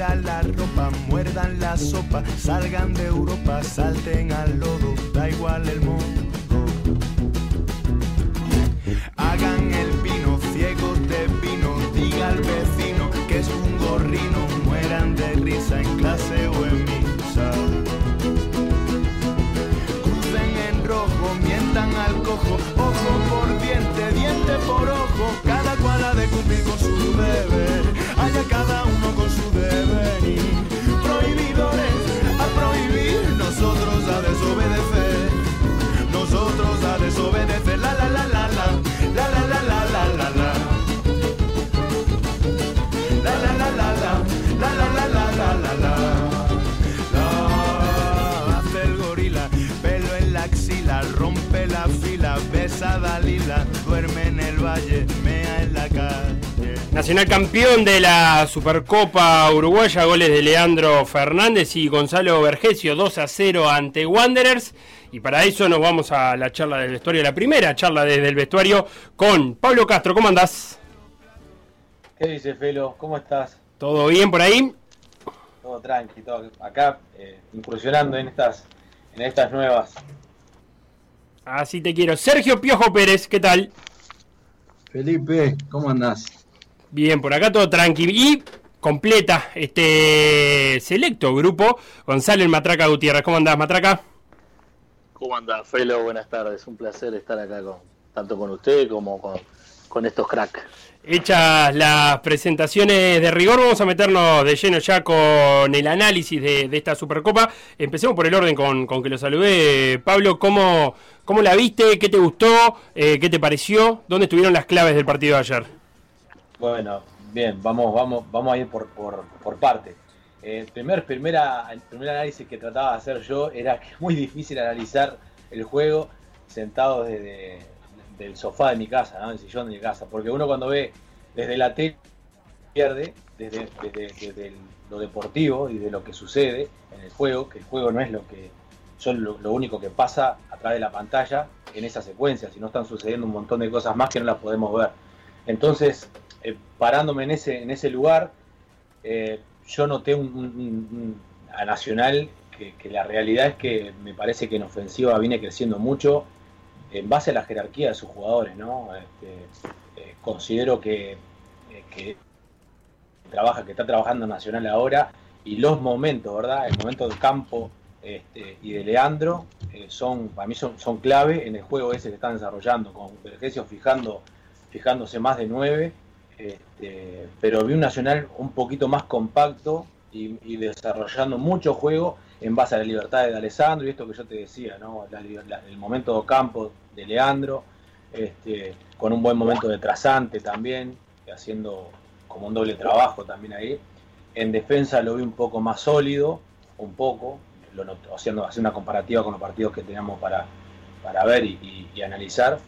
fuera la ropa, muerdan la sopa, salgan de Europa, salten al lodo, da igual el mundo. Duerme en el valle, mea en la calle. Nacional campeón de la Supercopa Uruguaya, goles de Leandro Fernández y Gonzalo Vergesio, 2 a 0 ante Wanderers. Y para eso nos vamos a la charla del vestuario, la primera charla desde el vestuario con Pablo Castro. ¿Cómo andás? ¿Qué dice Felo? ¿Cómo estás? ¿Todo bien por ahí? Todo tranqui, todo acá eh, incursionando en estas, en estas nuevas Así te quiero. Sergio Piojo Pérez, ¿qué tal? Felipe, ¿cómo andás? Bien, por acá todo tranquilo. Y completa este selecto grupo Gonzalo Matraca Gutiérrez. ¿Cómo andás, Matraca? ¿Cómo andás, Felo? Buenas tardes. Un placer estar acá con, tanto con usted como con, con estos cracks. Hechas las presentaciones de rigor, vamos a meternos de lleno ya con el análisis de, esta Supercopa. Empecemos por el orden con, que lo saludé. Pablo, ¿cómo, ¿cómo, la viste? ¿Qué te gustó? Eh, ¿Qué te pareció? ¿Dónde estuvieron las claves del partido de ayer? Bueno, bien, vamos, vamos, vamos a ir por, por, por parte. Eh, primer, primera, el primer análisis que trataba de hacer yo era que es muy difícil analizar el juego sentado desde del sofá de mi casa, ¿no? del sillón de mi casa, porque uno cuando ve desde la tele pierde, desde, lo deportivo y de lo que sucede en el juego, que el juego no es lo que son lo, único que pasa a través de la pantalla en esa secuencia, sino están sucediendo un montón de cosas más que no las podemos ver. Entonces, eh, parándome en ese, en ese lugar, eh, yo noté un, a Nacional que, que, la realidad es que me parece que en ofensiva viene creciendo mucho, en base a la jerarquía de sus jugadores, ¿no? Este, eh, considero que, eh, que, trabaja, que está trabajando Nacional ahora y los momentos, ¿verdad? El momento del campo este, y de Leandro eh, son, para mí son, son, clave en el juego ese que están desarrollando, con Vergesio fijando, fijándose más de nueve, este, pero vi un Nacional un poquito más compacto y, y desarrollando mucho juego en base a la libertad de Alessandro y esto que yo te decía, ¿no? el momento de campo de Leandro, este, con un buen momento de trasante también, haciendo como un doble trabajo también ahí. En defensa lo vi un poco más sólido, un poco, haciendo, haciendo una comparativa con los partidos que teníamos para, para ver y, analizar,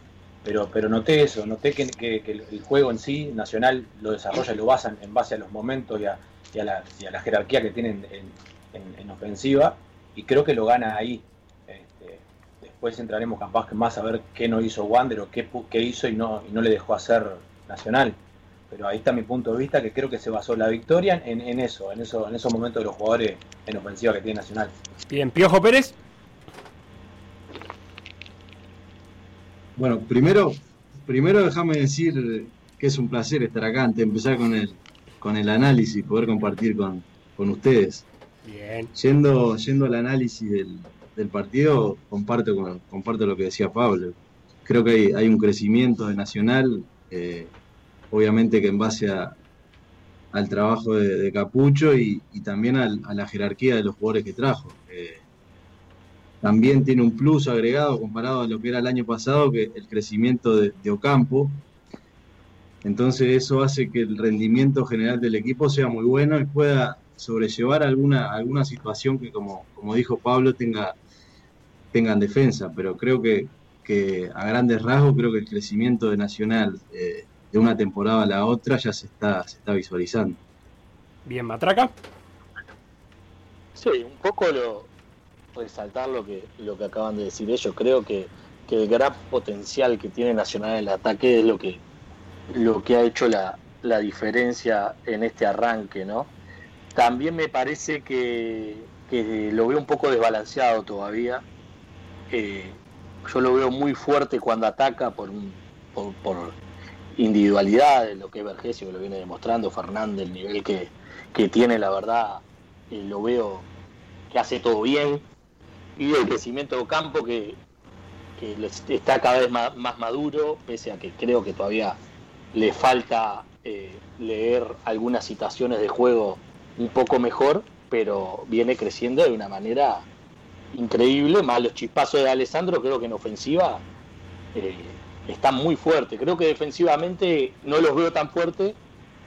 pero, pero noté eso, noté que, el juego en sí, Nacional, lo desarrolla y lo basa en base a los momentos y a, la, jerarquía que tienen en, en, ofensiva y creo que lo gana ahí. Este, después entraremos capaz que más a ver qué no hizo Wander o qué, qué hizo y no, y no le dejó hacer Nacional. Pero ahí está mi punto de vista, que creo que se basó la victoria en, en eso, en eso, en esos momentos de los jugadores en ofensiva que tiene Nacional. Bien, Piojo Pérez. Bueno, primero, primero déjame decir que es un placer estar acá antes de empezar con el, con el análisis, poder compartir con, con ustedes. Yendo, yendo al análisis del, partido, comparto, con, comparto lo que decía Pablo. Creo que hay, un crecimiento de Nacional, eh, obviamente que en base al trabajo de, Capucho y, también a la jerarquía de los jugadores que trajo. También tiene un plus agregado comparado a lo que era el año pasado, que el crecimiento de Ocampo. Entonces eso hace que el rendimiento general del equipo sea muy bueno y pueda sobrellevar alguna, alguna situación que, como, como dijo Pablo, tenga, tengan defensa, pero creo que, que a grandes rasgos creo que el crecimiento de Nacional eh, de una temporada a la otra ya se está, se está visualizando. Bien, Matraca. Sí, un poco lo resaltar lo que, lo que acaban de decir ellos. Creo que, que el gran potencial que tiene Nacional en el ataque es lo que, lo que ha hecho la, la diferencia en este arranque, ¿no? También me parece que, que lo veo un poco desbalanceado todavía. Eh, yo lo veo muy fuerte cuando ataca por, por, individualidad, lo que es Vergesio, que lo viene demostrando, Fernández, el nivel que, que tiene, la verdad, eh, lo veo que hace todo bien. Y el crecimiento de campo que, que está cada vez más, más maduro, pese a que creo que todavía le falta eh, leer algunas situaciones de juego un poco mejor, pero viene creciendo de una manera increíble, más los chispazos de Alessandro creo que en ofensiva eh, están muy fuertes, creo que defensivamente no los veo tan fuertes,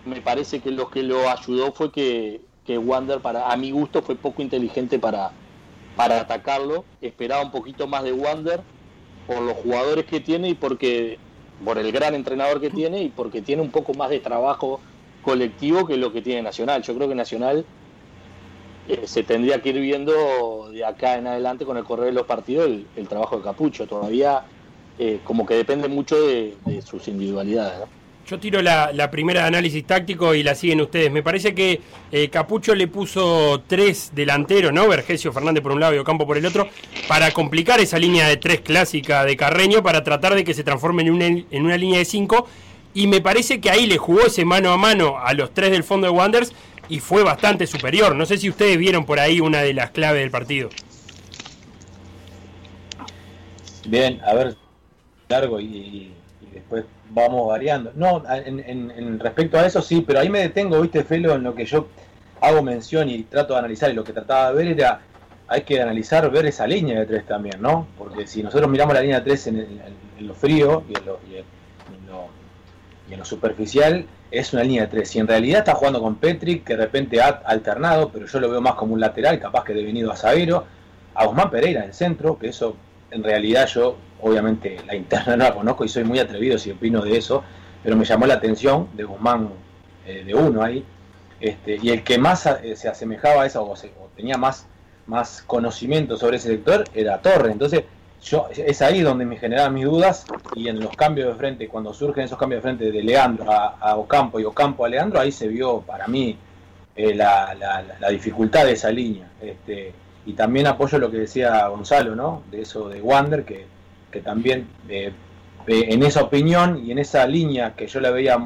me parece que lo que lo ayudó fue que, que Wander, para, a mi gusto, fue poco inteligente para, para atacarlo, esperaba un poquito más de Wander por los jugadores que tiene y porque por el gran entrenador que tiene y porque tiene un poco más de trabajo colectivo que lo que tiene Nacional. Yo creo que Nacional eh, se tendría que ir viendo de acá en adelante con el correr de los partidos el, trabajo de Capucho. Todavía eh, como que depende mucho de, sus individualidades. Yo tiro la, primera de análisis táctico y la siguen ustedes. Me parece que eh, Capucho le puso tres delanteros, ¿no? Vergesio Fernández por un lado y Ocampo por el otro, para complicar esa línea de tres clásica de Carreño, para tratar de que se transforme en una, en una línea de cinco. Y me parece que ahí le jugó ese mano a mano a los tres del fondo de Wanders y fue bastante superior. No sé si ustedes vieron por ahí una de las claves del partido. Bien, a ver, largo y después vamos variando. No, en, respecto a eso sí, pero ahí me detengo, viste, Felo, en lo que yo hago mención y trato de analizar y lo que trataba de ver era, hay que analizar, ver esa línea de tres también, ¿no? Porque si nosotros miramos la línea de tres en, lo frío y en lo, en lo, superficial, es una línea de tres. Y en realidad está jugando con Petrick, que de repente ha alternado, pero yo lo veo más como un lateral, capaz que devenido a Sabero, a Guzmán Pereira en el centro, que eso en realidad yo obviamente la interna no la conozco y soy muy atrevido si opino de eso, pero me llamó la atención de Guzmán eh, de uno ahí, este, y el que más eh, se asemejaba a eso o, tenía más, más conocimiento sobre ese sector era Torre, entonces yo es ahí donde me generaban mis dudas y en los cambios de frente, cuando surgen esos cambios de frente de Leandro a, Ocampo y Ocampo a Leandro, ahí se vio para mí eh, la, la, dificultad de esa línea. Este, y también apoyo lo que decía Gonzalo, ¿no? De eso de Wander, que que también eh, en esa opinión y en esa línea que yo la veía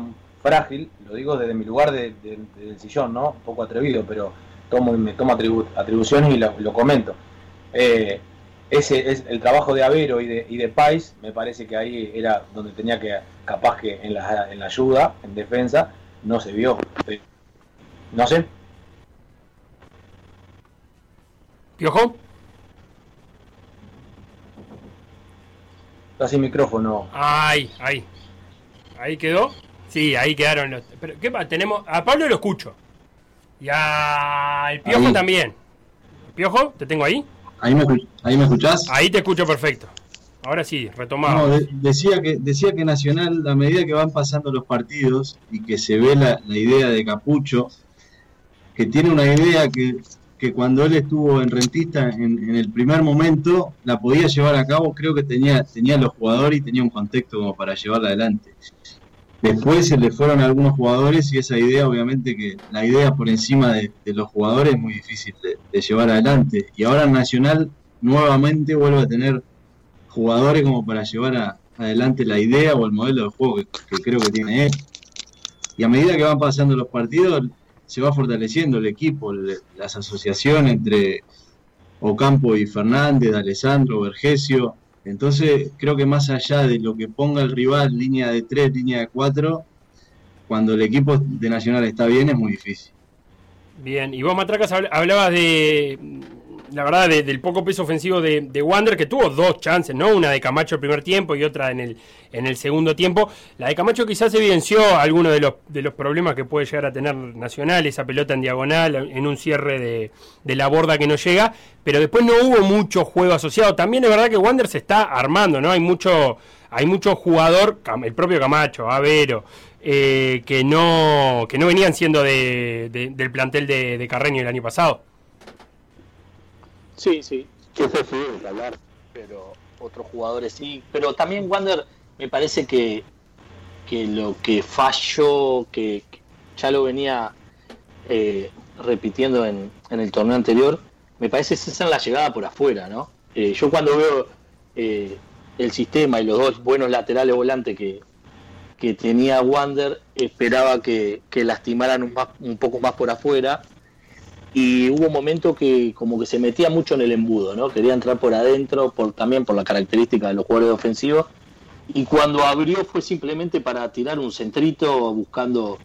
frágil, lo digo desde mi lugar de, del sillón, ¿no? Un poco atrevido, pero tomo, me tomo atribuciones y lo, comento. Eh, ese es el trabajo de Avero y de, y de Pais, me parece que ahí era donde tenía que, capaz que en la, en la ayuda, en defensa, no se vio. No sé. ¿Piojo? Está sin micrófono. Ay, ahí. Ahí quedó. Sí, ahí quedaron los. Pero, ¿qué pasa? Tenemos. A Pablo lo escucho. Y a el Piojo también. ¿Piojo? ¿Te tengo ahí? ¿Ahí me, ahí me escuchás? Ahí te escucho perfecto. Ahora sí, retomamos. decía, que, decía que Nacional, a medida que van pasando los partidos y que se ve la, la idea de Capucho, que tiene una idea que que cuando él estuvo en Rentista en, el primer momento la podía llevar a cabo, creo que tenía, tenía los jugadores y tenía un contexto como para llevarla adelante. Después se le fueron algunos jugadores y esa idea, obviamente que la idea por encima de, los jugadores es muy difícil de, llevar adelante. Y ahora Nacional nuevamente vuelve a tener jugadores como para llevar adelante la idea o el modelo de juego que, que creo que tiene él. Y a medida que van pasando los partidos, se va fortaleciendo el equipo, las asociaciones entre Ocampo y Fernández, Alessandro, Vergesio. Entonces, creo que más allá de lo que ponga el rival, línea de tres, línea de cuatro, cuando el equipo de Nacional está bien, es muy difícil. Bien, y vos, Matracas, hablabas de, la verdad, del poco peso ofensivo de, de, Wander, que tuvo dos chances, ¿no? Una de Camacho el primer tiempo y otra en el, en el segundo tiempo. La de Camacho quizás evidenció algunos de los, de los problemas que puede llegar a tener Nacional, esa pelota en diagonal, en un cierre de, de la borda que no llega, pero después no hubo mucho juego asociado. También es verdad que Wander se está armando, ¿no? Hay mucho, hay mucho jugador, el propio Camacho, Avero, eh, que, no, que no venían siendo de, del plantel de, de Carreño el año pasado. Sí, sí, eso sí, hablar, pero otros jugadores sí. Pero también Wander me parece que, que lo que falló, que, ya lo venía eh, repitiendo en, en, el torneo anterior, me parece que es en la llegada por afuera, ¿no? Eh, yo cuando veo eh, el sistema y los dos buenos laterales volantes que, que tenía Wander, esperaba que, que lastimaran un poco más por afuera y hubo un momento que como que se metía mucho en el embudo, ¿no? Quería entrar por adentro, por, también por la característica de los jugadores ofensivos, y cuando abrió fue simplemente para tirar un centrito buscando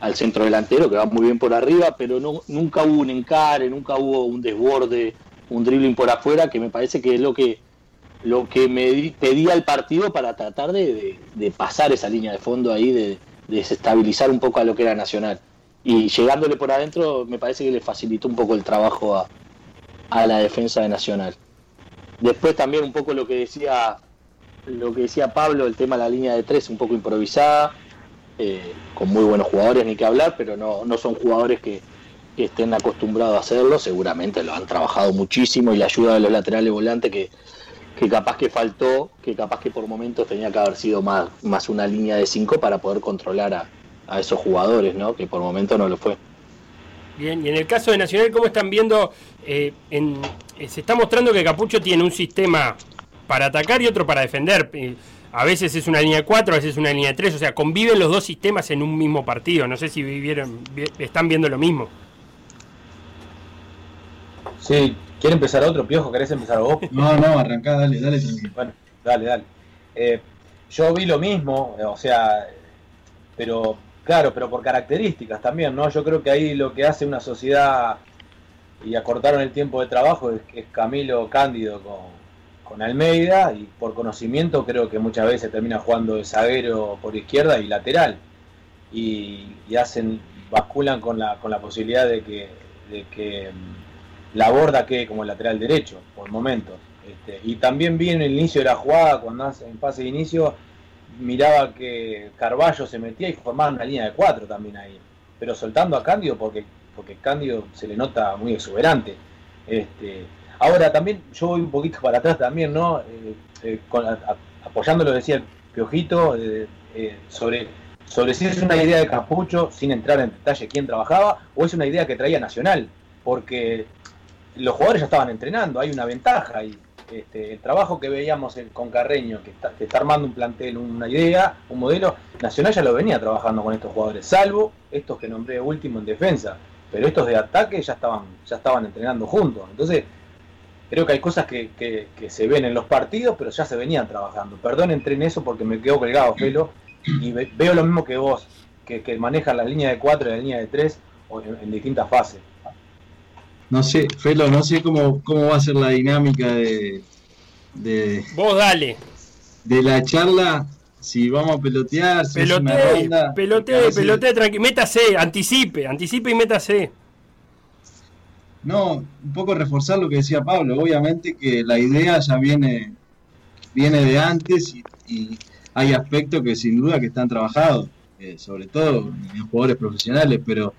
al centro delantero, que va muy bien por arriba, pero no, nunca hubo un encare, nunca hubo un desborde, un dribbling por afuera, que me parece que es lo que lo que me pedía el partido para tratar de, pasar esa línea de fondo ahí, de, de desestabilizar un poco a lo que era Nacional y llegándole por adentro me parece que le facilitó un poco el trabajo a, a la defensa de Nacional. Después también un poco lo que decía lo que decía Pablo, el tema de la línea de tres un poco improvisada, eh, con muy buenos jugadores, ni que hablar, pero no, no son jugadores que, estén acostumbrados a hacerlo, seguramente lo han trabajado muchísimo y la ayuda de los laterales volantes que, que capaz que faltó, que capaz que por momentos tenía que haber sido más, más una línea de cinco para poder controlar a, a esos jugadores, ¿no? Que por momento no lo fue. Bien, y en el caso de Nacional, ¿cómo están viendo? Eh, en, eh, se está mostrando que Capucho tiene un sistema para atacar y otro para defender. Eh, a veces es una línea de 4, a veces es una línea de 3, o sea, conviven los dos sistemas en un mismo partido. No sé si vivieron, están viendo lo mismo. Sí, ¿quiere empezar otro, Piojo? ¿Querés empezar vos? No, no, arrancá, dale, dale, Bueno, dale, dale. yo vi lo mismo, o sea, pero Claro, pero por características también, ¿no? Yo creo que ahí lo que hace una sociedad, y acortaron el tiempo de trabajo, es, es Camilo Cándido con, Almeida, y por conocimiento creo que muchas veces termina jugando de zaguero por izquierda y lateral, y, hacen, basculan con la, con la posibilidad de que, de que mm, la borda quede como lateral derecho, por momentos. Este, y también vi en el inicio de la jugada, cuando hace, en fase de inicio, miraba que Carballo se metía y formaba una línea de cuatro también ahí. Pero soltando a Cándido porque, porque Cándido se le nota muy exuberante. Este, ahora también yo voy un poquito para atrás también, ¿no? Eh, eh, apoyando lo que decía el Piojito eh, sobre, sobre si es una idea de Capucho, sin entrar en detalle quién trabajaba, o es una idea que traía Nacional, porque los jugadores ya estaban entrenando, hay una ventaja y este, el trabajo que veíamos con Carreño, que está, armando un plantel, una idea, un modelo, Nacional ya lo venía trabajando con estos jugadores, salvo estos que nombré último en defensa, pero estos de ataque ya estaban, ya estaban entrenando juntos. Entonces, creo que hay cosas que, se ven en los partidos, pero ya se venían trabajando. Perdón, entré en eso porque me quedo colgado, Felo, y veo lo mismo que vos, que, que manejan la línea de 4 y la línea de 3 en distintas fases. No sé, Felo, no sé cómo, cómo va a ser la dinámica de, de. Vos dale. De la charla, si vamos a pelotear, si pelotee, pelotee, pelotee, tranqui, métase, anticipe, anticipe y métase. No, un poco reforzar lo que decía Pablo, obviamente que la idea ya viene, viene de antes y, hay aspectos que sin duda que están trabajados, eh, sobre todo en jugadores profesionales, pero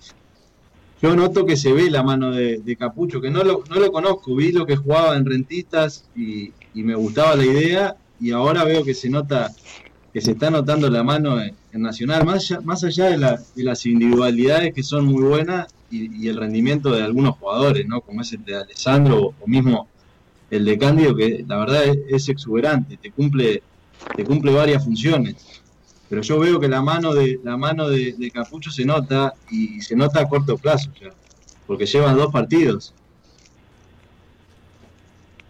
yo noto que se ve la mano de, Capucho, que no lo, no lo conozco, vi lo que jugaba en Rentistas y, me gustaba la idea y ahora veo que se nota, que se está notando la mano en, Nacional, más allá, más allá de, las individualidades que son muy buenas y, el rendimiento de algunos jugadores, ¿no? como es el de Alessandro o, mismo el de Cándido, que la verdad es, es exuberante, te cumple, te cumple varias funciones pero yo veo que la mano de la mano de, Capucho se nota y se nota a corto plazo ya, porque llevan dos partidos.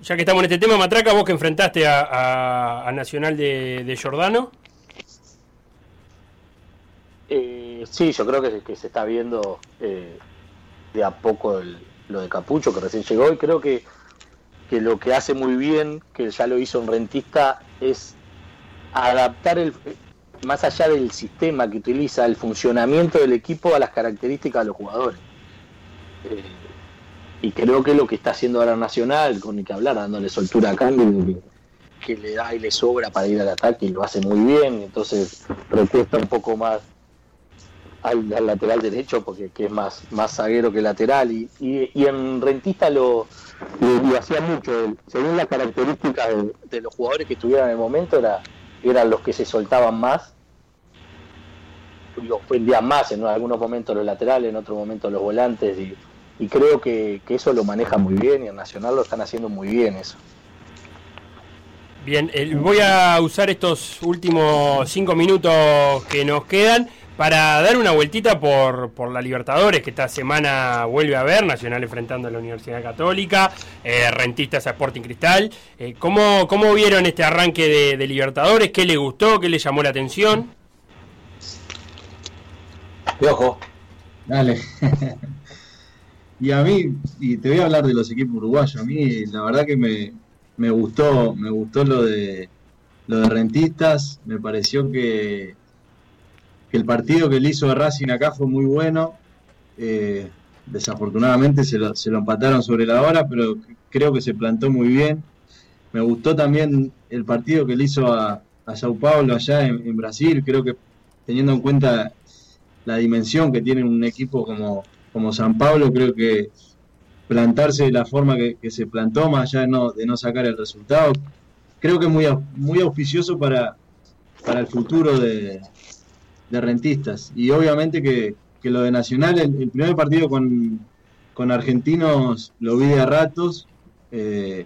Ya que estamos en este tema, Matraca, vos que enfrentaste a, Nacional de, de Jordano. Eh, sí, yo creo que, que se está viendo eh, de a poco lo de Capucho, que recién llegó, y creo que que lo que hace muy bien, que ya lo hizo un rentista, es adaptar el más allá del sistema que utiliza, el funcionamiento del equipo a las características de los jugadores. Eh, y creo que lo que está haciendo ahora Nacional, con el que hablar, dándole soltura a cambio, que, le da y le sobra para ir al ataque y lo hace muy bien, entonces recuesta un poco más al, lateral derecho porque que es más, más zaguero que lateral y, y, en Rentista lo, lo, hacía mucho, según las características de, los jugadores que estuvieran en el momento era, eran los que se soltaban más los vendían más en algunos momentos los laterales, en otros momentos los volantes y y creo que, eso lo maneja muy bien y en Nacional lo están haciendo muy bien eso. Bien, voy a usar estos últimos cinco minutos que nos quedan para dar una vueltita por, por la Libertadores, que esta semana vuelve a ver, Nacional enfrentando a la Universidad Católica, eh, Rentistas a Sporting Cristal. Eh, ¿cómo, ¿Cómo vieron este arranque de, de Libertadores? ¿Qué le gustó? ¿Qué le llamó la atención? Ojo. Dale. Y a mí, y te voy a hablar de los equipos uruguayos, a mí la verdad que me, me gustó, me gustó lo de lo de Rentistas, me pareció que, que el partido que le hizo a Racing acá fue muy bueno. Eh, desafortunadamente se lo, se lo empataron sobre la hora, pero creo que se plantó muy bien. Me gustó también el partido que le hizo a, a Sao Paulo allá en, Brasil, creo que teniendo en cuenta la dimensión que tiene un equipo como, como San Pablo, creo que plantarse de la forma que, se plantó, más allá de no, de no sacar el resultado, creo que es muy, muy auspicioso para, para el futuro de, rentistas. Y obviamente que, lo de Nacional, el, primer partido con, con, Argentinos lo vi de a ratos, eh,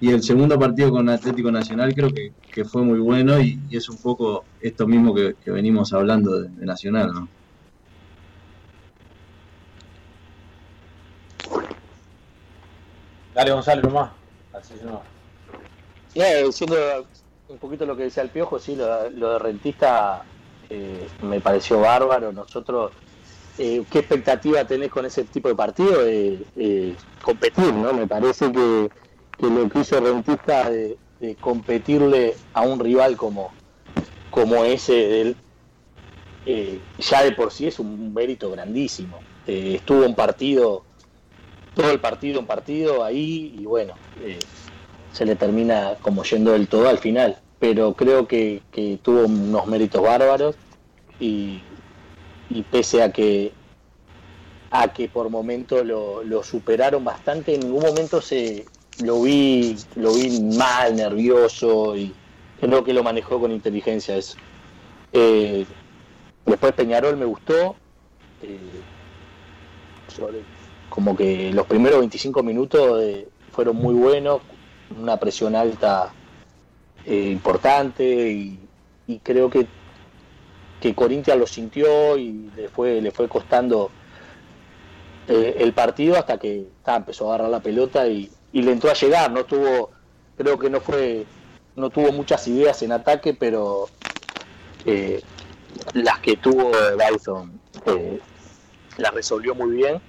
y el segundo partido con Atlético Nacional creo que, fue muy bueno y, es un poco esto mismo que, venimos hablando de, de Nacional, ¿no? Dale, Gonzalo, nomás. Así no. siendo un poquito lo que decía el Piojo, sí, lo, de Rentista eh, me pareció bárbaro. Nosotros, eh, ¿qué expectativa tenés con ese tipo de partido? Eh, competir, ¿no? Me parece que, lo que hizo Rentista de, competirle a un rival como, como ese ya de por sí es un mérito grandísimo. estuvo un partido todo el partido, un partido ahí y bueno, eh, se le termina como yendo del todo al final. Pero creo que, tuvo unos méritos bárbaros y, pese a que a que por momentos lo, lo, superaron bastante, en ningún momento se lo vi, lo vi mal, nervioso y creo que lo manejó con inteligencia eso. Eh, después Peñarol me gustó. Eh, como que los primeros 25 minutos eh, fueron muy buenos, una presión alta eh, importante y, creo que, que Corintia lo sintió y le fue, le fue costando eh, el partido hasta que empezó a agarrar la pelota y, le entró a llegar, no tuvo, creo que no fue, no tuvo muchas ideas en ataque, pero las que tuvo Dyson las resolvió muy bien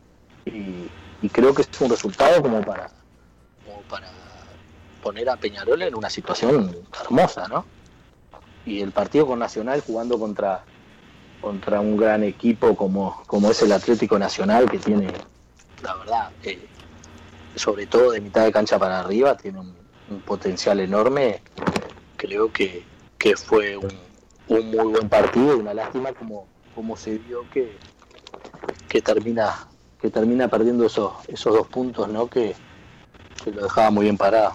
y, creo que es un resultado como para, para poner a Peñarol en una situación hermosa, ¿no? Y el partido con Nacional jugando contra, contra un gran equipo como, como es el Atlético Nacional, que tiene, la verdad, eh, sobre todo de mitad de cancha para arriba, tiene un, potencial enorme. Creo que, que fue un, un, muy buen partido, una lástima como, como se vio que, que termina que termina perdiendo esos, esos dos puntos, ¿no? Que, lo dejaba muy bien parado.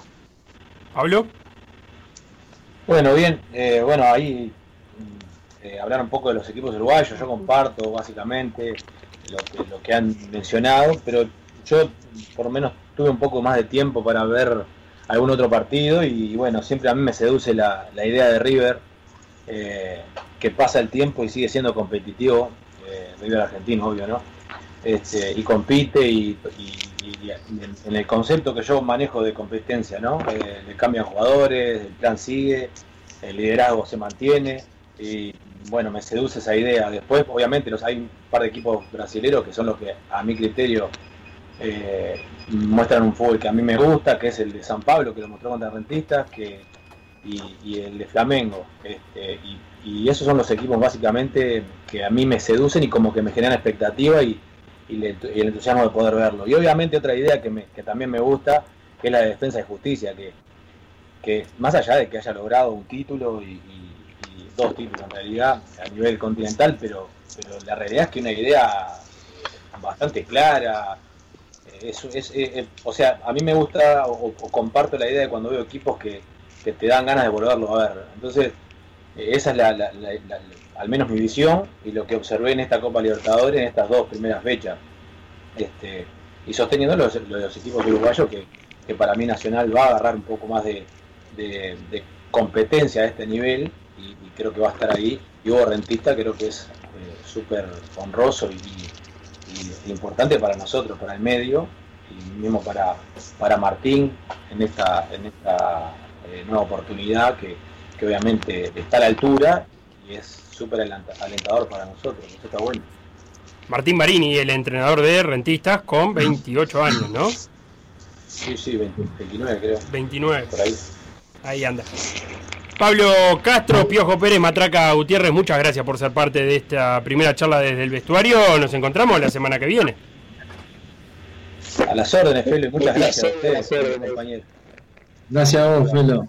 ¿Pablo? Bueno, bien, eh, bueno, ahí eh, hablar un poco de los equipos uruguayos, yo comparto básicamente lo que, lo que han mencionado, pero yo por lo menos tuve un poco más de tiempo para ver algún otro partido y, bueno, siempre a mí me seduce la, idea de River, eh, que pasa el tiempo y sigue siendo competitivo, River argentino, obvio, ¿no? Este, y compite y, en, el concepto que yo manejo de competencia, ¿no? Eh, le cambian jugadores, el plan sigue, el liderazgo se mantiene y bueno, me seduce esa idea. Después, obviamente, los, hay un par de equipos brasileños que son los que a mi criterio eh, muestran un fútbol que a mí me gusta, que es el de San Pablo, que lo mostró contra Rentistas, que, y, el de Flamengo. Este, y, esos son los equipos básicamente que a mí me seducen y como que me generan expectativa y, el entusiasmo de poder verlo. Y obviamente otra idea que, también me gusta, que es la de defensa de justicia, que, que más allá de que haya logrado un título y, dos títulos en realidad a nivel continental, pero, pero la realidad es que una idea bastante clara, es, o sea, a mí me gusta o, comparto la idea de cuando veo equipos que, te dan ganas de volverlo a ver. Entonces, eh, esa es la, al menos mi visión y lo que observé en esta Copa Libertadores en estas dos primeras fechas. Este, y sosteniendo los, los equipos uruguayos que, que, para mí Nacional va a agarrar un poco más de, competencia a este nivel y, creo que va a estar ahí. Y Hugo Rentista creo que es eh, súper honroso y importante para nosotros, para el medio, y mismo para, para Martín en esta, en esta eh, nueva oportunidad que, obviamente está a la altura y es súper alentador para nosotros, eso está bueno. Martín Marini, el entrenador de Rentistas, con 28 años, ¿no? Sí, sí, 29 creo. 29. Por ahí. Ahí anda. Pablo Castro, Piojo Pérez, Matraca Gutiérrez, muchas gracias por ser parte de esta primera charla desde el vestuario. Nos encontramos la semana que viene. A las órdenes, Felo, muchas gracias a ustedes, compañero. Gracias a vos, Felo.